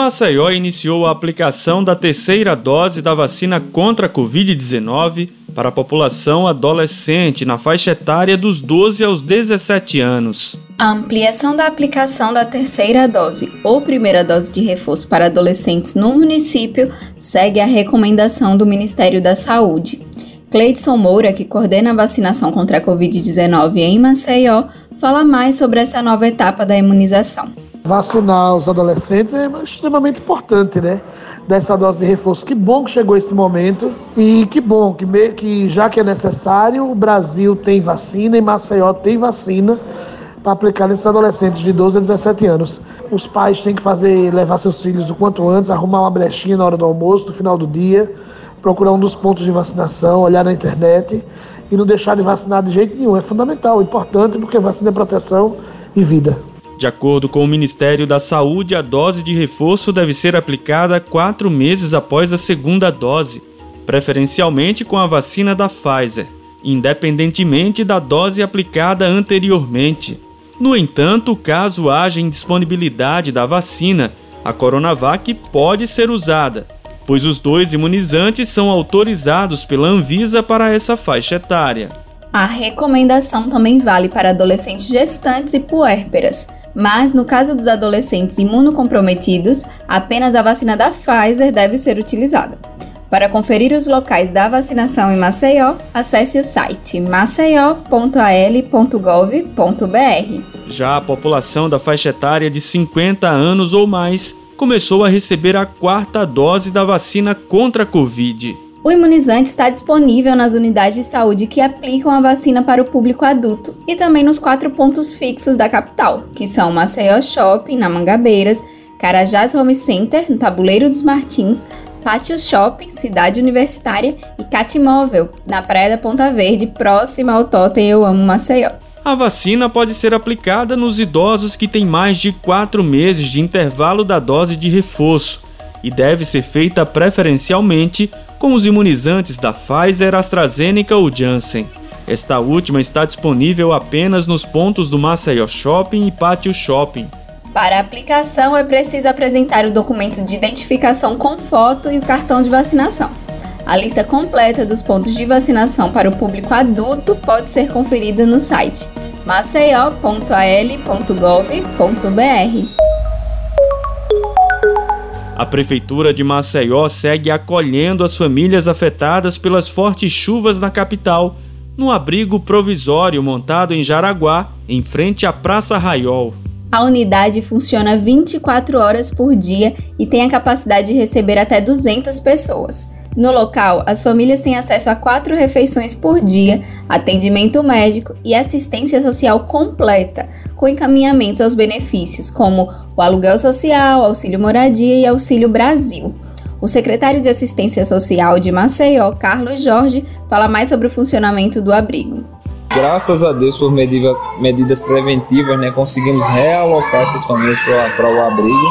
Maceió iniciou a aplicação da terceira dose da vacina contra a Covid-19 para a população adolescente na faixa etária dos 12 aos 17 anos. A ampliação da aplicação da terceira dose ou primeira dose de reforço para adolescentes no município segue a recomendação do Ministério da Saúde. Cleidson Moura, que coordena a vacinação contra a Covid-19 em Maceió, fala mais sobre essa nova etapa da imunização. Vacinar os adolescentes é extremamente importante, né? Dessa dose de reforço. Que bom que chegou esse momento e que bom que, que já que é necessário, o Brasil tem vacina e Maceió tem vacina para aplicar nesses adolescentes de 12 a 17 anos. Os pais têm que fazer, levar seus filhos o quanto antes, arrumar uma brechinha na hora do almoço, no final do dia, procurar um dos pontos de vacinação, olhar na internet e não deixar de vacinar de jeito nenhum. É fundamental, importante, porque vacina é proteção e vida. De acordo com o Ministério da Saúde, a dose de reforço deve ser aplicada quatro meses após a segunda dose, preferencialmente com a vacina da Pfizer, independentemente da dose aplicada anteriormente. No entanto, caso haja indisponibilidade da vacina, a Coronavac pode ser usada, pois os dois imunizantes são autorizados pela Anvisa para essa faixa etária. A recomendação também vale para adolescentes gestantes e puérperas mas no caso dos adolescentes imunocomprometidos, apenas a vacina da Pfizer deve ser utilizada. Para conferir os locais da vacinação em Maceió, acesse o site maceió.al.gov.br. Já a população da faixa etária de 50 anos ou mais começou a receber a quarta dose da vacina contra a Covid. O imunizante está disponível nas unidades de saúde que aplicam a vacina para o público adulto e também nos quatro pontos fixos da capital, que são Maceió Shopping, na Mangabeiras, Carajás Home Center, no Tabuleiro dos Martins, Pátio Shopping, Cidade Universitária e Catimóvel, na Praia da Ponta Verde, próxima ao Totem Eu Amo Maceió. A vacina pode ser aplicada nos idosos que têm mais de quatro meses de intervalo da dose de reforço e deve ser feita preferencialmente com os imunizantes da Pfizer, AstraZeneca ou Janssen. Esta última está disponível apenas nos pontos do Maceió Shopping e Pátio Shopping. Para a aplicação, é preciso apresentar o documento de identificação com foto e o cartão de vacinação. A lista completa dos pontos de vacinação para o público adulto pode ser conferida no site maceió.al.gov.br. A Prefeitura de Maceió segue acolhendo as famílias afetadas pelas fortes chuvas na capital, no abrigo provisório montado em Jaraguá, em frente à Praça Raiol. A unidade funciona 24 horas por dia e tem a capacidade de receber até 200 pessoas. No local, as famílias têm acesso a quatro refeições por dia, atendimento médico e assistência social completa, com encaminhamentos aos benefícios, como o aluguel social, auxílio moradia e auxílio Brasil. O secretário de Assistência Social de Maceió, Carlos Jorge, fala mais sobre o funcionamento do abrigo. Graças a Deus, por medidas, medidas preventivas, né, conseguimos realocar essas famílias para o abrigo,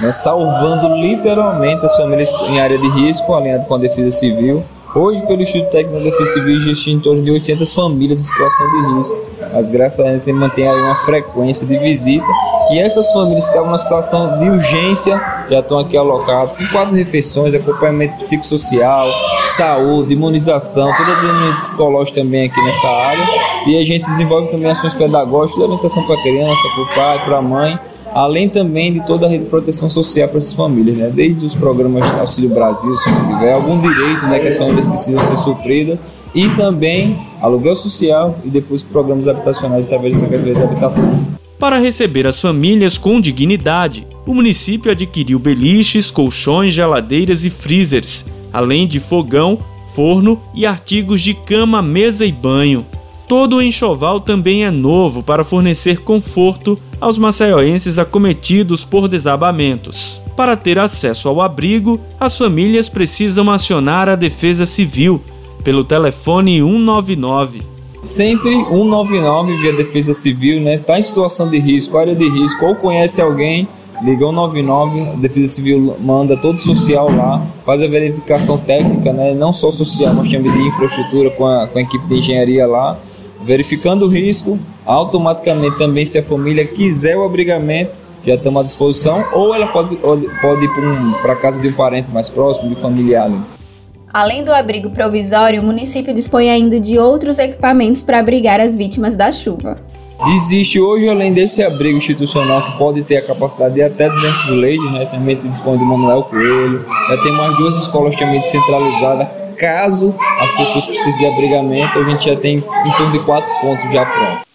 né, salvando literalmente as famílias em área de risco, alinhado com a Defesa Civil. Hoje, pelo Instituto Técnico da Defesa Civil, existe em torno de 800 famílias em situação de risco. Mas graças a Deus, mantém uma frequência de visita. E essas famílias que estavam numa situação de urgência já estão aqui alocadas com quatro refeições, acompanhamento psicossocial, saúde, imunização, toda a dinâmica psicológica também aqui nessa área. E a gente desenvolve também ações pedagógicas de alimentação para a criança, para o pai, para a mãe além também de toda a rede de proteção social para essas famílias, né? desde os programas de Auxílio Brasil, se não tiver algum direito né, que as famílias precisam ser supridas, e também aluguel social e depois programas habitacionais através da Secretaria de Habitação. Para receber as famílias com dignidade, o município adquiriu beliches, colchões, geladeiras e freezers, além de fogão, forno e artigos de cama, mesa e banho. Todo o enxoval também é novo para fornecer conforto aos maceioenses acometidos por desabamentos. Para ter acesso ao abrigo, as famílias precisam acionar a Defesa Civil pelo telefone 199. Sempre 199 via Defesa Civil, né? Tá em situação de risco, área de risco, ou conhece alguém, liga 199, a Defesa Civil manda todo social lá, faz a verificação técnica, né? Não só social, mas também de infraestrutura com a, com a equipe de engenharia lá verificando o risco, automaticamente também se a família quiser o abrigamento, já estamos à disposição, ou ela pode, pode ir para um, a casa de um parente mais próximo, de um familiar. Ali. Além do abrigo provisório, o município dispõe ainda de outros equipamentos para abrigar as vítimas da chuva. Existe hoje, além desse abrigo institucional que pode ter a capacidade de até 200 leitos, né? também dispõe do Manuel Coelho, já tem mais duas escolas também centralizadas. Caso as pessoas precisem de abrigamento, a gente já tem em torno de quatro pontos já prontos.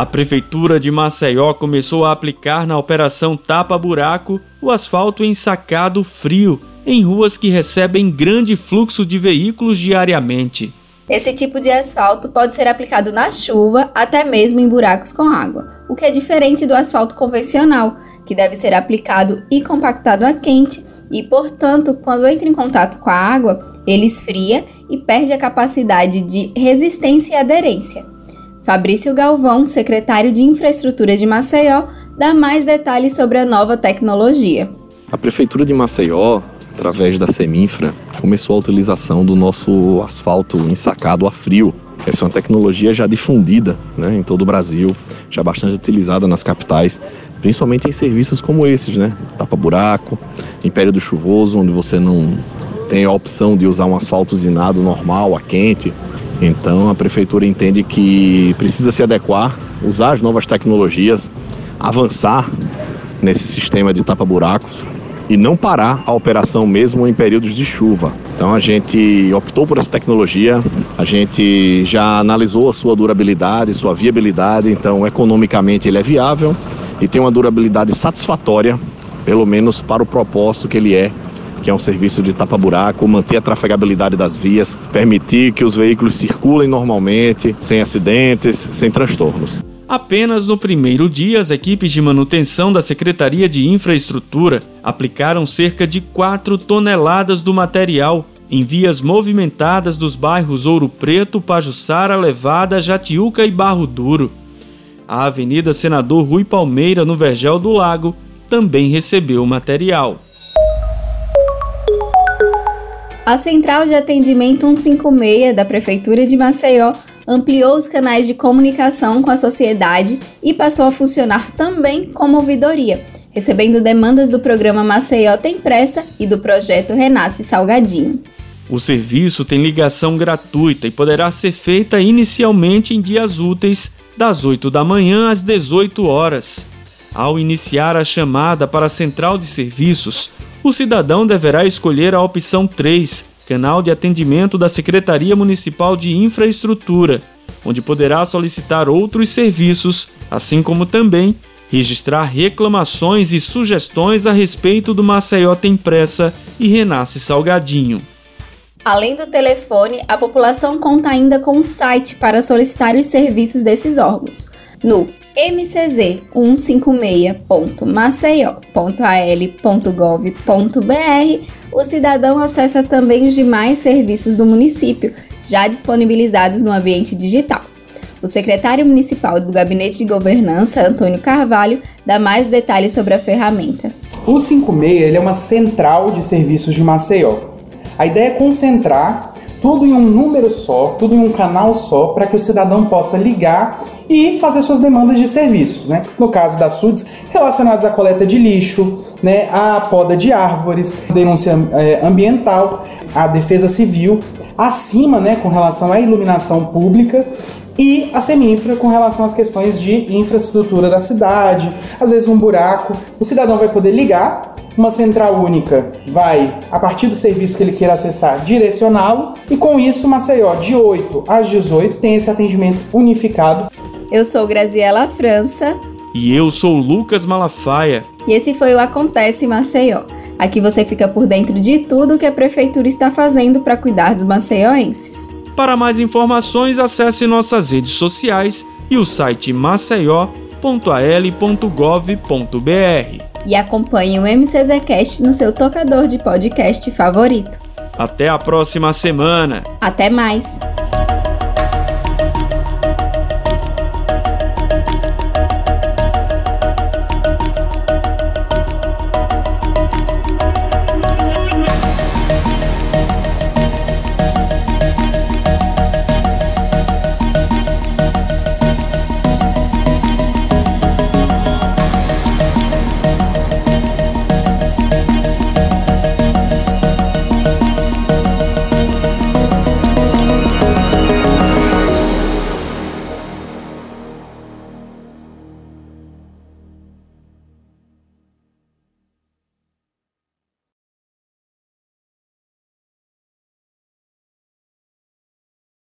A Prefeitura de Maceió começou a aplicar na Operação Tapa Buraco o asfalto ensacado frio em ruas que recebem grande fluxo de veículos diariamente. Esse tipo de asfalto pode ser aplicado na chuva, até mesmo em buracos com água, o que é diferente do asfalto convencional, que deve ser aplicado e compactado a quente e, portanto, quando entra em contato com a água, ele esfria e perde a capacidade de resistência e aderência. Fabrício Galvão, secretário de Infraestrutura de Maceió, dá mais detalhes sobre a nova tecnologia. A Prefeitura de Maceió, através da Seminfra, começou a utilização do nosso asfalto ensacado a frio. Essa é uma tecnologia já difundida né, em todo o Brasil, já bastante utilizada nas capitais, principalmente em serviços como esses, né? Tapa-buraco, em período chuvoso, onde você não tem a opção de usar um asfalto usinado normal, a quente, então a prefeitura entende que precisa se adequar, usar as novas tecnologias, avançar nesse sistema de tapa-buracos e não parar a operação mesmo em períodos de chuva. Então a gente optou por essa tecnologia, a gente já analisou a sua durabilidade, sua viabilidade, então economicamente ele é viável e tem uma durabilidade satisfatória, pelo menos para o propósito que ele é que é um serviço de tapa-buraco, manter a trafegabilidade das vias, permitir que os veículos circulem normalmente, sem acidentes, sem transtornos. Apenas no primeiro dia, as equipes de manutenção da Secretaria de Infraestrutura aplicaram cerca de 4 toneladas do material em vias movimentadas dos bairros Ouro Preto, Pajuçara, Levada, Jatiuca e Barro Duro. A Avenida Senador Rui Palmeira, no Vergel do Lago, também recebeu material. A Central de Atendimento 156 da Prefeitura de Maceió ampliou os canais de comunicação com a sociedade e passou a funcionar também como ouvidoria, recebendo demandas do programa Maceió Tem Pressa e do projeto Renasce Salgadinho. O serviço tem ligação gratuita e poderá ser feita inicialmente em dias úteis, das 8 da manhã às 18 horas. Ao iniciar a chamada para a central de serviços, o cidadão deverá escolher a opção 3, canal de atendimento da Secretaria Municipal de Infraestrutura, onde poderá solicitar outros serviços, assim como também registrar reclamações e sugestões a respeito do Maceió Tem Pressa e Renasce Salgadinho. Além do telefone, a população conta ainda com um site para solicitar os serviços desses órgãos, no mcz156.maceió.al.gov.br, o cidadão acessa também os demais serviços do município, já disponibilizados no ambiente digital. O secretário municipal do Gabinete de Governança, Antônio Carvalho, dá mais detalhes sobre a ferramenta. O 56 é uma central de serviços de Maceió. A ideia é concentrar tudo em um número só, tudo em um canal só, para que o cidadão possa ligar e fazer suas demandas de serviços. Né? No caso das SUDs, relacionados à coleta de lixo, né, à poda de árvores, denúncia é, ambiental, à defesa civil, acima né, com relação à iluminação pública e a Seminfra com relação às questões de infraestrutura da cidade, às vezes um buraco. O cidadão vai poder ligar uma central única vai, a partir do serviço que ele queira acessar, direcioná-lo e com isso Maceió, de 8 às 18, tem esse atendimento unificado. Eu sou Graziela França. E eu sou Lucas Malafaia. E esse foi o Acontece Maceió. Aqui você fica por dentro de tudo que a prefeitura está fazendo para cuidar dos maceioenses. Para mais informações, acesse nossas redes sociais e o site maceió.al.gov.br e acompanhe o MCZcast no seu tocador de podcast favorito. Até a próxima semana. Até mais.